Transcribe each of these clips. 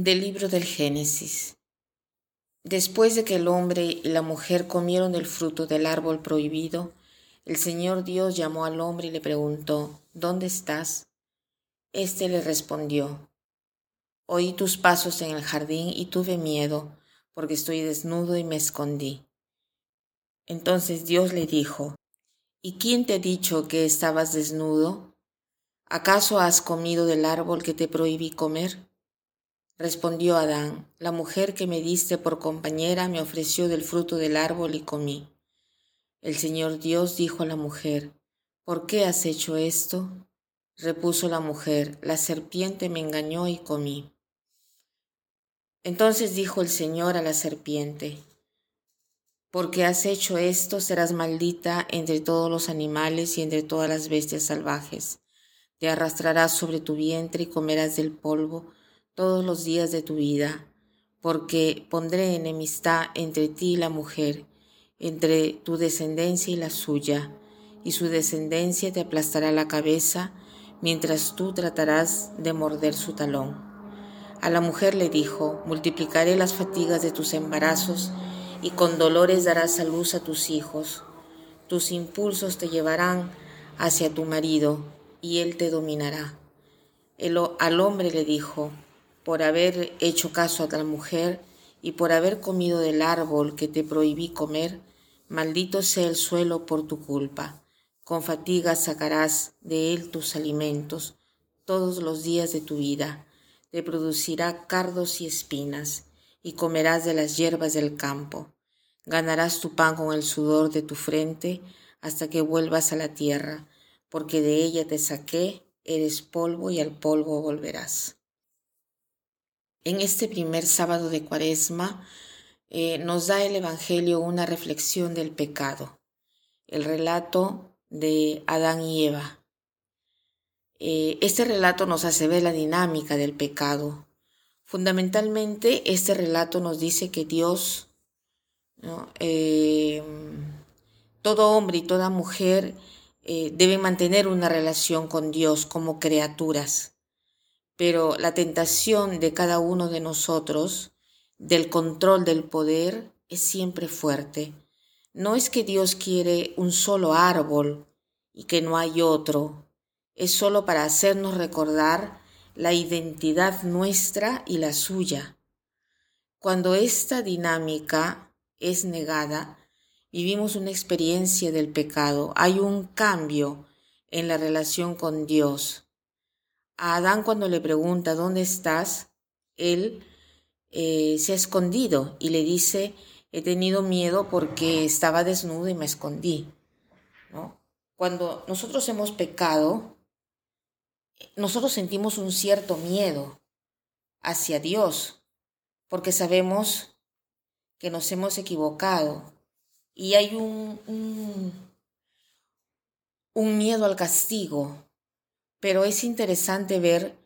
Del libro del Génesis. Después de que el hombre y la mujer comieron del fruto del árbol prohibido, el Señor Dios llamó al hombre y le preguntó, ¿Dónde estás? Este le respondió, Oí tus pasos en el jardín y tuve miedo, porque estoy desnudo y me escondí. Entonces Dios le dijo, ¿Y quién te ha dicho que estabas desnudo? ¿Acaso has comido del árbol que te prohibí comer? Respondió Adán, la mujer que me diste por compañera me ofreció del fruto del árbol y comí. El Señor Dios dijo a la mujer, ¿por qué has hecho esto? Repuso la mujer, la serpiente me engañó y comí. Entonces dijo el Señor a la serpiente, porque has hecho esto serás maldita entre todos los animales y entre todas las bestias salvajes. Te arrastrarás sobre tu vientre y comerás del polvo todos los días de tu vida, porque pondré enemistad entre ti y la mujer, entre tu descendencia y la suya, y su descendencia te aplastará la cabeza, mientras tú tratarás de morder su talón. A la mujer le dijo, multiplicaré las fatigas de tus embarazos, y con dolores darás a luz a tus hijos. Tus impulsos te llevarán hacia tu marido, y él te dominará. Al hombre le dijo, por haber hecho caso a la mujer y por haber comido del árbol que te prohibí comer, maldito sea el suelo por tu culpa. Con fatiga sacarás de él tus alimentos todos los días de tu vida. Te producirá cardos y espinas, y comerás de las hierbas del campo. Ganarás tu pan con el sudor de tu frente hasta que vuelvas a la tierra, porque de ella te saqué, eres polvo y al polvo volverás. En este primer sábado de Cuaresma eh, nos da el Evangelio una reflexión del pecado, el relato de Adán y Eva. Eh, este relato nos hace ver la dinámica del pecado. Fundamentalmente, este relato nos dice que Dios, eh, todo hombre y toda mujer deben mantener una relación con Dios como criaturas pero la tentación de cada uno de nosotros del control del poder es siempre fuerte. No es que Dios quiere un solo árbol y que no hay otro, es solo para hacernos recordar la identidad nuestra y la suya. Cuando esta dinámica es negada, vivimos una experiencia del pecado, hay un cambio en la relación con Dios a Adán cuando le pregunta, ¿dónde estás? Él eh, se ha escondido y le dice, he tenido miedo porque estaba desnudo y me escondí. Cuando nosotros hemos pecado, nosotros sentimos un cierto miedo hacia Dios, porque sabemos que nos hemos equivocado y hay un, un miedo al castigo, pero es interesante ver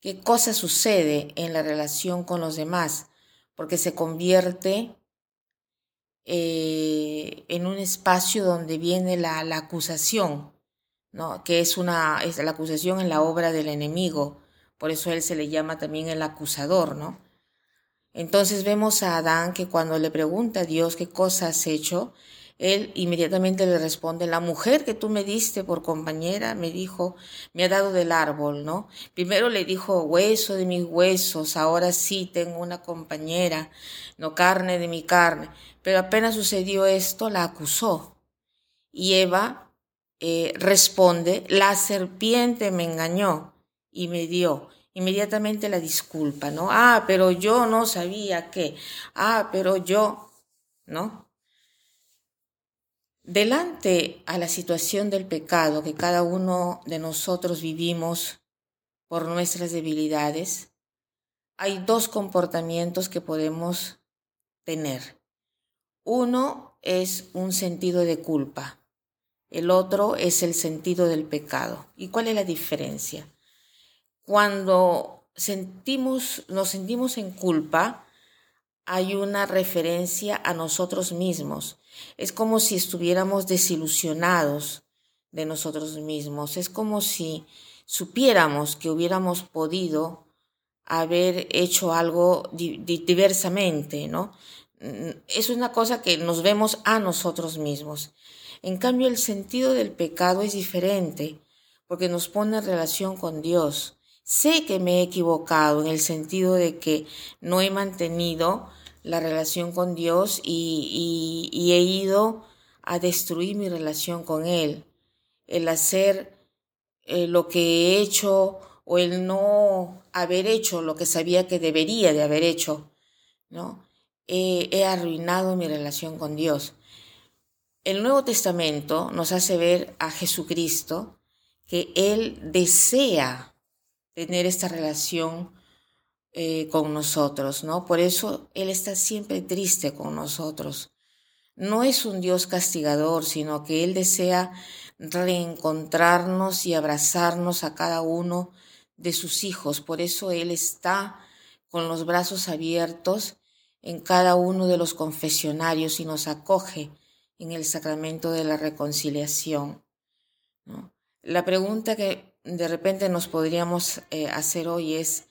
qué cosa sucede en la relación con los demás, porque se convierte eh, en un espacio donde viene la, acusación, ¿no? que es, una, es la acusación en la obra del enemigo, por eso él se le llama también el acusador, ¿no? Entonces vemos a Adán que cuando le pregunta a Dios qué cosa has hecho, él inmediatamente le responde, la mujer que tú me diste por compañera me dijo, me ha dado del árbol, ¿no? Primero le dijo, hueso de mis huesos, ahora sí tengo una compañera, no carne de mi carne. Pero apenas sucedió esto, la acusó. Y Eva eh, responde, la serpiente me engañó y me dio inmediatamente la disculpa, ¿no? Ah, pero yo no sabía qué. Ah, pero yo, ¿no? Delante a la situación del pecado que cada uno de nosotros vivimos por nuestras debilidades, hay dos comportamientos que podemos tener. Uno es un sentido de culpa, el otro es el sentido del pecado. ¿Y cuál es la diferencia? Cuando sentimos, nos sentimos en culpa, hay una referencia a nosotros mismos. Es como si estuviéramos desilusionados de nosotros mismos. Es como si supiéramos que hubiéramos podido haber hecho algo diversamente, ¿no? Mm, es una cosa que nos vemos a nosotros mismos. En cambio, el sentido del pecado es diferente, porque nos pone en relación con Dios. Sé que me he equivocado en el sentido de que no he mantenido la relación con Dios y, he ido a destruir mi relación con Él. El hacer eh, lo que he hecho o el no haber hecho lo que sabía que debería de haber hecho, ¿no? he arruinado mi relación con Dios. El Nuevo Testamento nos hace ver a Jesucristo que Él desea tener esta relación eh, con nosotros, ¿no? Por eso Él está siempre triste con nosotros. No es un Dios castigador, sino que Él desea reencontrarnos y abrazarnos a cada uno de sus hijos. Por eso Él está con los brazos abiertos en cada uno de los confesionarios y nos acoge en el sacramento de la reconciliación. La pregunta que de repente nos podríamos eh, hacer hoy es,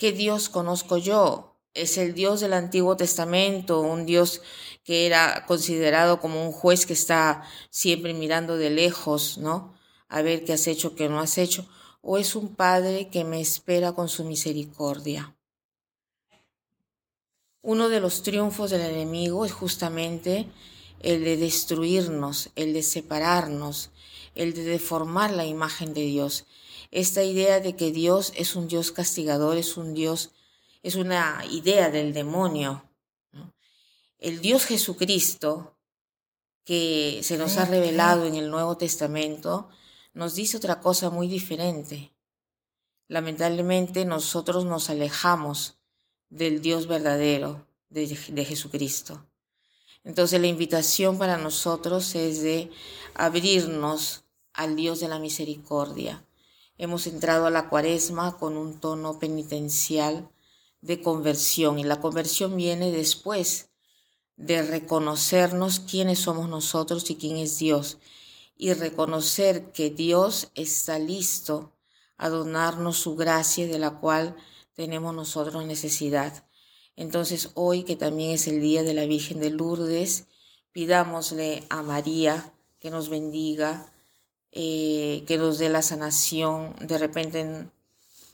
¿qué Dios conozco yo? ¿Es el Dios del Antiguo Testamento, un Dios que era considerado como un juez que está siempre mirando de lejos, ¿no? A ver qué has hecho, qué no has hecho. ¿O es un Padre que me espera con su misericordia? Uno de los triunfos del enemigo es justamente el de destruirnos, el de separarnos, el de deformar la imagen de Dios. Esta idea de que Dios es un Dios castigador, es un Dios, es una idea del demonio. El Dios Jesucristo, que se nos ha revelado en el Nuevo Testamento, nos dice otra cosa muy diferente. Lamentablemente nosotros nos alejamos del Dios verdadero, de, de Jesucristo. Entonces la invitación para nosotros es de abrirnos al Dios de la misericordia. Hemos entrado a la cuaresma con un tono penitencial de conversión y la conversión viene después de reconocernos quiénes somos nosotros y quién es Dios y reconocer que Dios está listo a donarnos su gracia de la cual tenemos nosotros necesidad. Entonces hoy, que también es el día de la Virgen de Lourdes, pidámosle a María que nos bendiga, eh, que nos dé la sanación. De repente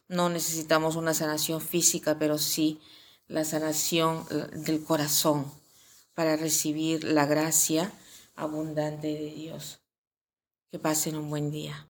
no necesitamos una sanación física, pero sí la sanación del corazón para recibir la gracia abundante de Dios. Que pasen un buen día.